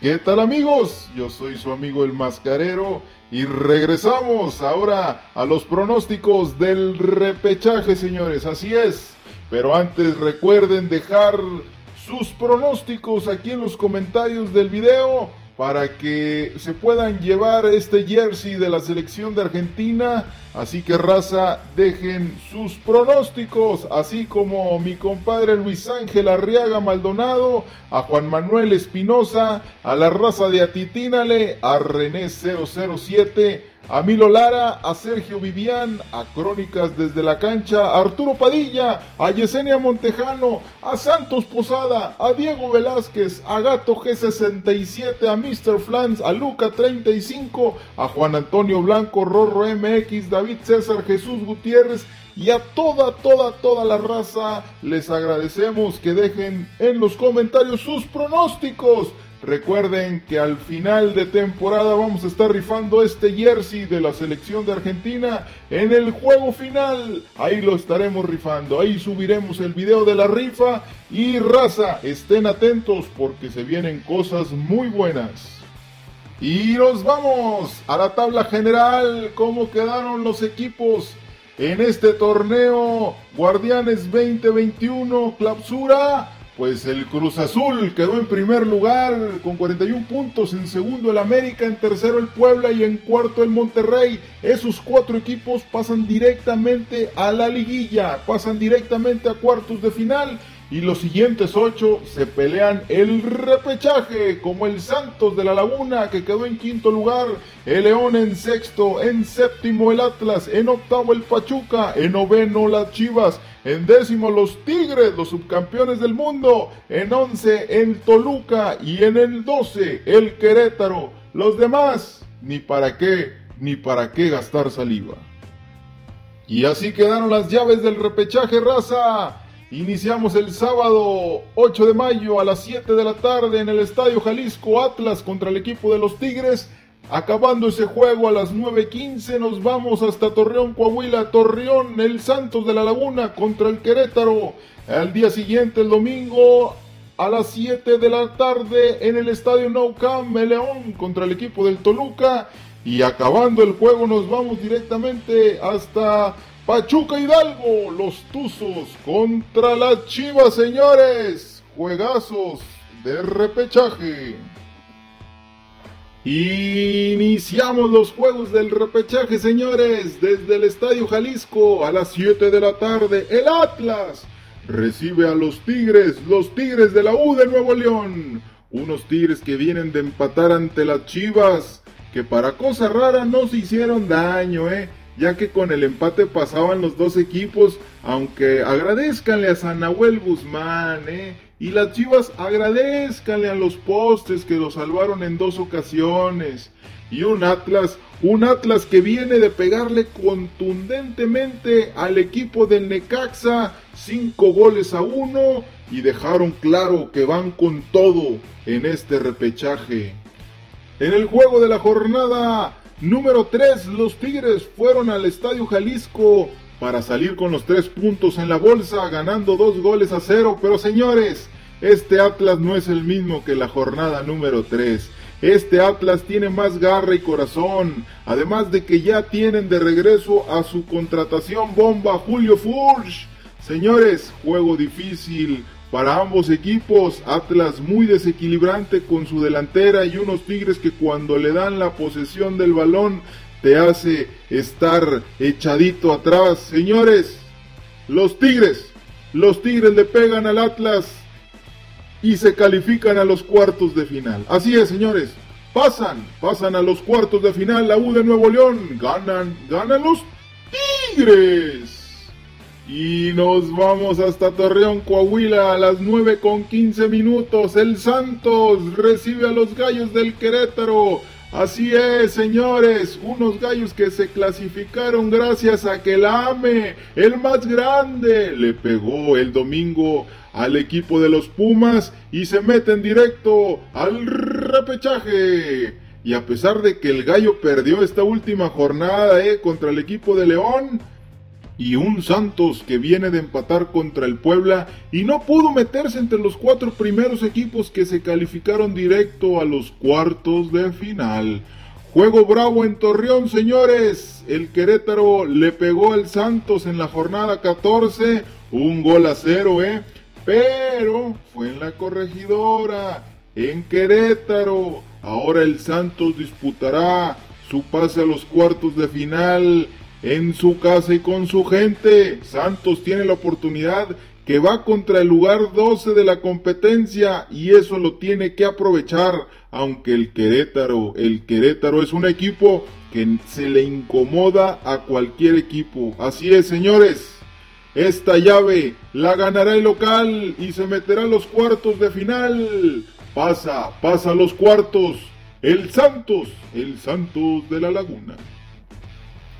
¿Qué tal amigos? Yo soy su amigo el mascarero y regresamos ahora a los pronósticos del repechaje, señores. Así es. Pero antes recuerden dejar sus pronósticos aquí en los comentarios del video para que se puedan llevar este jersey de la selección de Argentina. Así que raza, dejen sus pronósticos, así como mi compadre Luis Ángel Arriaga Maldonado, a Juan Manuel Espinosa, a la raza de Atitínale, a René 007 a Milo Lara, a Sergio Vivian, a Crónicas desde la cancha, a Arturo Padilla, a Yesenia Montejano, a Santos Posada, a Diego Velázquez, a Gato G67, a Mr. Flans, a Luca 35, a Juan Antonio Blanco, Rorro MX, David César, Jesús Gutiérrez y a toda, toda, toda la raza les agradecemos que dejen en los comentarios sus pronósticos Recuerden que al final de temporada vamos a estar rifando este jersey de la selección de Argentina en el juego final. Ahí lo estaremos rifando. Ahí subiremos el video de la rifa. Y raza, estén atentos porque se vienen cosas muy buenas. Y nos vamos a la tabla general. ¿Cómo quedaron los equipos en este torneo? Guardianes 2021, clausura pues el Cruz Azul quedó en primer lugar con 41 puntos, en segundo el América, en tercero el Puebla y en cuarto el Monterrey. Esos cuatro equipos pasan directamente a la liguilla, pasan directamente a cuartos de final y los siguientes ocho se pelean el repechaje, como el Santos de la Laguna que quedó en quinto lugar, el León en sexto, en séptimo el Atlas, en octavo el Pachuca, en noveno las Chivas, en décimo los Tigres, los subcampeones del mundo, en once el Toluca y en el doce el Querétaro. Los demás, ni para qué, ni para qué gastar saliva. Y así quedaron las llaves del repechaje raza. Iniciamos el sábado 8 de mayo a las 7 de la tarde en el Estadio Jalisco Atlas contra el equipo de los Tigres. Acabando ese juego a las 9.15 nos vamos hasta Torreón, Coahuila, Torreón, el Santos de la Laguna contra el Querétaro. Al día siguiente, el domingo, a las 7 de la tarde en el Estadio Nou Camp, León contra el equipo del Toluca. Y acabando el juego nos vamos directamente hasta Pachuca Hidalgo, los Tuzos contra las Chivas, señores. Juegazos de repechaje. Iniciamos los juegos del repechaje, señores, desde el Estadio Jalisco a las 7 de la tarde. El Atlas recibe a los Tigres, los Tigres de la U de Nuevo León. Unos Tigres que vienen de empatar ante las Chivas, que para cosa rara no se hicieron daño, eh ya que con el empate pasaban los dos equipos, aunque agradezcanle a San Guzmán, ¿eh? Y las Chivas agradezcanle a los postes que lo salvaron en dos ocasiones. Y un Atlas, un Atlas que viene de pegarle contundentemente al equipo del Necaxa, cinco goles a uno, y dejaron claro que van con todo en este repechaje. En el juego de la jornada, Número 3. Los Tigres fueron al Estadio Jalisco para salir con los tres puntos en la bolsa, ganando dos goles a cero. Pero señores, este Atlas no es el mismo que la jornada número 3. Este Atlas tiene más garra y corazón, además de que ya tienen de regreso a su contratación bomba Julio Furch. Señores, juego difícil, para ambos equipos, Atlas muy desequilibrante con su delantera y unos Tigres que cuando le dan la posesión del balón te hace estar echadito atrás. Señores, los Tigres, los Tigres le pegan al Atlas y se califican a los cuartos de final. Así es, señores. Pasan, pasan a los cuartos de final la U de Nuevo León. Ganan, ganan los Tigres. Y nos vamos hasta Torreón, Coahuila a las 9 con 15 minutos. El Santos recibe a los gallos del Querétaro. Así es, señores, unos gallos que se clasificaron gracias a que el el más grande, le pegó el domingo al equipo de los Pumas y se meten directo al repechaje. Y a pesar de que el gallo perdió esta última jornada eh, contra el equipo de León, y un Santos que viene de empatar contra el Puebla y no pudo meterse entre los cuatro primeros equipos que se calificaron directo a los cuartos de final. Juego bravo en Torreón, señores. El Querétaro le pegó al Santos en la jornada 14, un gol a cero, ¿eh? Pero fue en la corregidora, en Querétaro. Ahora el Santos disputará su pase a los cuartos de final en su casa y con su gente. Santos tiene la oportunidad que va contra el lugar 12 de la competencia y eso lo tiene que aprovechar, aunque el Querétaro, el Querétaro es un equipo que se le incomoda a cualquier equipo. Así es, señores. Esta llave la ganará el local y se meterá a los cuartos de final. Pasa, pasa a los cuartos. El Santos, el Santos de la Laguna.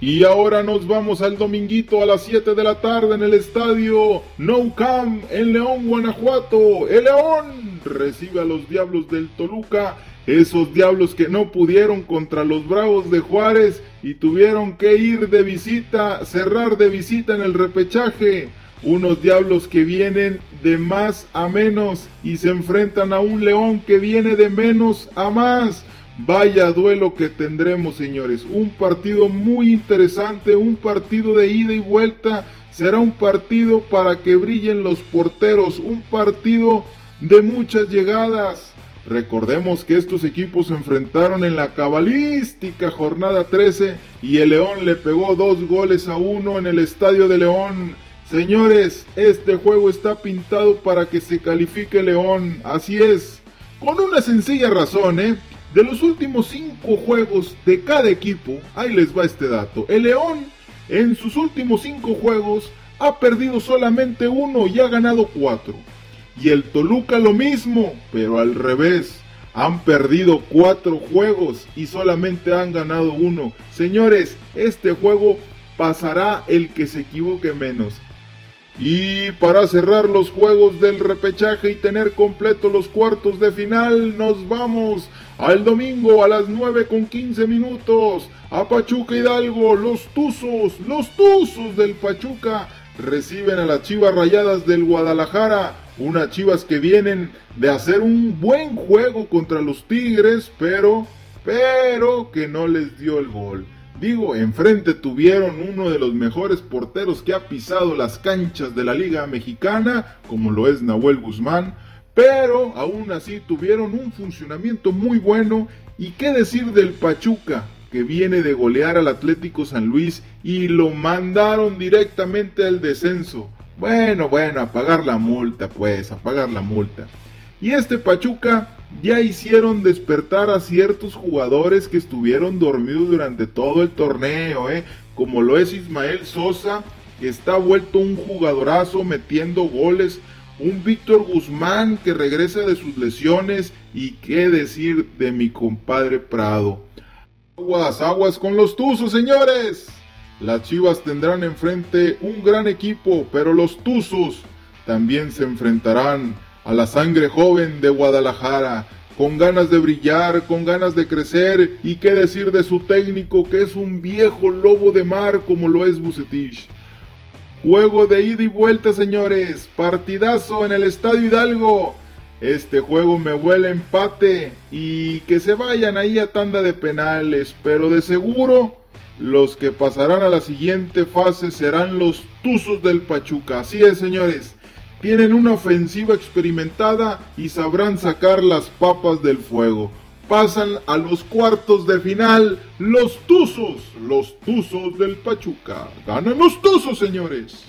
Y ahora nos vamos al dominguito a las 7 de la tarde en el estadio No Camp en León, Guanajuato. El León recibe a los Diablos del Toluca, esos Diablos que no pudieron contra los Bravos de Juárez y tuvieron que ir de visita, cerrar de visita en el repechaje. Unos Diablos que vienen de más a menos y se enfrentan a un León que viene de menos a más. Vaya duelo que tendremos, señores. Un partido muy interesante, un partido de ida y vuelta. Será un partido para que brillen los porteros, un partido de muchas llegadas. Recordemos que estos equipos se enfrentaron en la cabalística jornada 13 y el León le pegó dos goles a uno en el Estadio de León. Señores, este juego está pintado para que se califique León. Así es. Con una sencilla razón, ¿eh? De los últimos cinco juegos de cada equipo, ahí les va este dato. El León en sus últimos cinco juegos ha perdido solamente uno y ha ganado cuatro. Y el Toluca lo mismo, pero al revés. Han perdido cuatro juegos y solamente han ganado uno. Señores, este juego pasará el que se equivoque menos. Y para cerrar los juegos del repechaje y tener completos los cuartos de final, nos vamos al domingo a las 9 con 15 minutos a Pachuca Hidalgo. Los Tuzos, los Tuzos del Pachuca reciben a las Chivas Rayadas del Guadalajara. Unas Chivas que vienen de hacer un buen juego contra los Tigres, pero, pero que no les dio el gol. Digo, enfrente tuvieron uno de los mejores porteros que ha pisado las canchas de la Liga Mexicana, como lo es Nahuel Guzmán, pero aún así tuvieron un funcionamiento muy bueno. ¿Y qué decir del Pachuca, que viene de golear al Atlético San Luis y lo mandaron directamente al descenso? Bueno, bueno, a pagar la multa, pues, a pagar la multa. Y este Pachuca ya hicieron despertar a ciertos jugadores que estuvieron dormidos durante todo el torneo, ¿eh? como lo es Ismael Sosa, que está vuelto un jugadorazo metiendo goles, un Víctor Guzmán que regresa de sus lesiones y qué decir de mi compadre Prado. Aguas, aguas con los Tuzos, señores. Las Chivas tendrán enfrente un gran equipo, pero los Tuzos también se enfrentarán a la sangre joven de Guadalajara, con ganas de brillar, con ganas de crecer y qué decir de su técnico que es un viejo lobo de mar como lo es Bucetich. Juego de ida y vuelta, señores. Partidazo en el Estadio Hidalgo. Este juego me huele empate y que se vayan ahí a tanda de penales, pero de seguro los que pasarán a la siguiente fase serán los Tuzos del Pachuca. Así es, señores tienen una ofensiva experimentada y sabrán sacar las papas del fuego. Pasan a los cuartos de final los Tuzos, los Tuzos del Pachuca. Ganan los Tuzos, señores.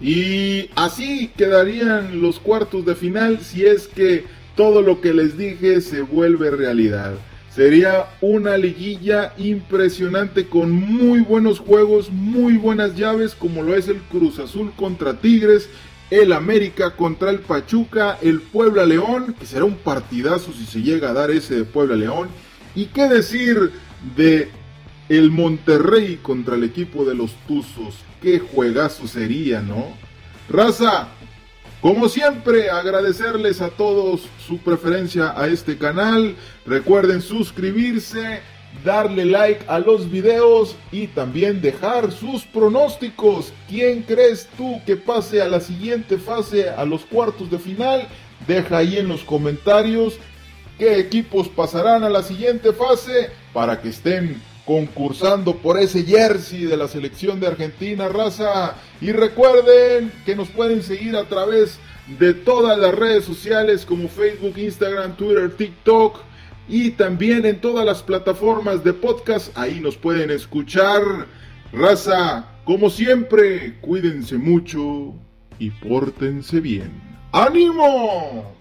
Y así quedarían los cuartos de final si es que todo lo que les dije se vuelve realidad. Sería una liguilla impresionante con muy buenos juegos, muy buenas llaves como lo es el Cruz Azul contra Tigres el América contra el Pachuca, el Puebla León, que será un partidazo si se llega a dar ese de Puebla León. Y qué decir de el Monterrey contra el equipo de los Tuzos. Qué juegazo sería, ¿no? Raza, como siempre, agradecerles a todos su preferencia a este canal. Recuerden suscribirse darle like a los videos y también dejar sus pronósticos. ¿Quién crees tú que pase a la siguiente fase, a los cuartos de final? Deja ahí en los comentarios qué equipos pasarán a la siguiente fase para que estén concursando por ese jersey de la selección de Argentina, raza. Y recuerden que nos pueden seguir a través de todas las redes sociales como Facebook, Instagram, Twitter, TikTok y también en todas las plataformas de podcast. Ahí nos pueden escuchar. Raza, como siempre, cuídense mucho y pórtense bien. ¡Ánimo!